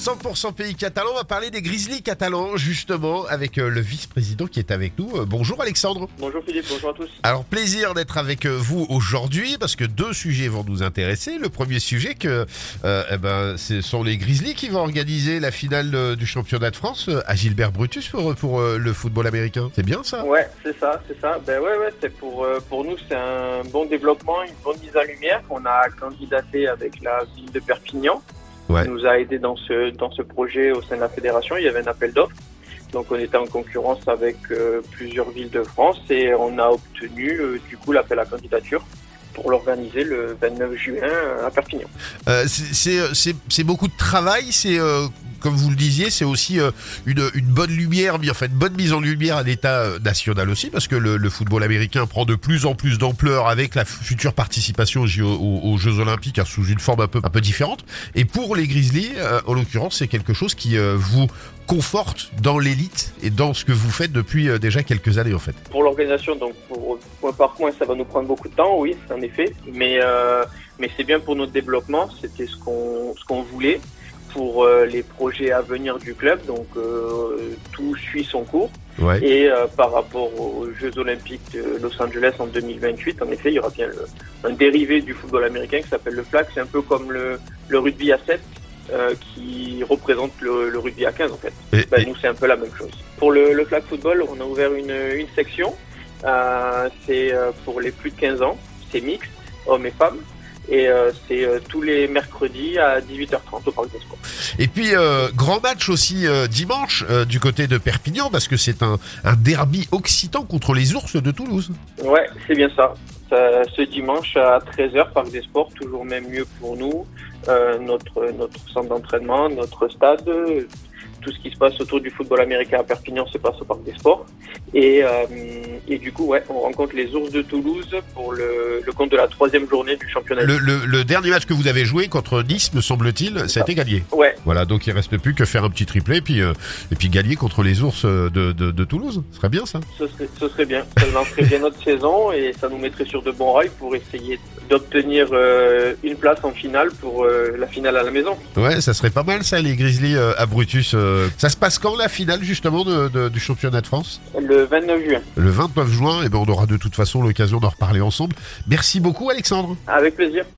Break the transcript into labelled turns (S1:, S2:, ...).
S1: 100% pays catalan, on va parler des Grizzlies catalans justement avec euh, le vice-président qui est avec nous. Euh, bonjour Alexandre.
S2: Bonjour Philippe, bonjour à tous.
S1: Alors plaisir d'être avec euh, vous aujourd'hui parce que deux sujets vont nous intéresser. Le premier sujet que euh, eh ben, ce sont les Grizzlies qui vont organiser la finale du championnat de France à Gilbert Brutus pour, pour le football américain. C'est bien ça?
S2: Ouais, c'est ça, c'est ça. Ben ouais, ouais, c'est pour pour nous c'est un bon développement, une bonne mise en lumière. On a candidaté avec la ville de Perpignan,
S1: Ouais.
S2: nous a aidé dans ce dans ce projet au sein de la fédération. Il y avait un appel d'offres, donc on était en concurrence avec euh, plusieurs villes de France et on a obtenu euh, du coup l'appel à candidature pour l'organiser le 29 juin à Perpignan.
S1: Euh, c'est beaucoup de travail, c'est euh, comme vous le disiez, c'est aussi euh, une, bonne lumière, enfin une bonne mise en lumière à l'état euh, national aussi, parce que le, football américain prend de plus en plus d'ampleur avec la future participation aux, Jeux Olympiques hein, sous une forme un peu différente. Et pour les Grizzlies, euh, en l'occurrence, c'est quelque chose qui vous conforte dans l'élite et dans ce que vous faites depuis déjà quelques années en fait.
S2: Pour l'organisation, donc point par point, ça va nous prendre beaucoup de temps, oui, en effet. Mais mais c'est bien pour notre développement. C'était ce qu'on ce qu'on voulait pour euh, les projets à venir du club. Donc euh, tout suit son cours.
S1: Ouais.
S2: Et euh, par rapport aux Jeux Olympiques de Los Angeles en 2028, en effet, il y aura bien le- un dérivé du football américain qui s'appelle le flag. C'est un peu comme le, le rugby à 7 euh, qui représente le, le rugby à 15 en fait.
S1: Et-
S2: Ben,
S1: et-
S2: nous, c'est un peu la même chose. Pour le, le flag football, on a ouvert une, une section. Euh, c'est euh, pour les plus de 15 ans. C'est mixte, hommes et femmes. Et euh, c'est euh, tous les mercredis à 18h30 au Parc des Sports.
S1: Et puis, euh, grand match aussi dimanche du côté de Perpignan, parce que c'est un, un derby occitan contre les ours de Toulouse.
S2: Ouais, c'est bien ça. Ça- Ce dimanche à 13h, Parc des Sports, toujours même mieux pour nous. Notre, notre centre d'entraînement, notre stade, tout ce qui se passe autour du football américain à Perpignan se passe au Parc des Sports. Et, et du coup, ouais, on rencontre les ours de Toulouse pour le, le compte de la troisième journée du championnat.
S1: Le, le- le dernier match que vous avez joué contre Nice, me semble-t-il, ça a été gagné.
S2: Ouais,
S1: Voilà, donc il reste plus que faire un petit triplé et puis, euh, et puis gagner contre les ours euh, de, de, de Toulouse. Ce serait bien ça.
S2: ce serait, ce serait bien. Ça lancerait bien notre saison et ça nous mettrait sur de bons rails pour essayer d'obtenir euh, une place en finale pour euh, la finale à la maison.
S1: Ouais, ça serait pas mal ça, les Grizzlies à Brutus. Ça se passe quand la finale justement de, de- du championnat de France?
S2: Le 29 juin.
S1: Le 29 juin, et ben on aura de toute façon l'occasion d'en reparler ensemble. Merci beaucoup Alexandre.
S2: Avec plaisir.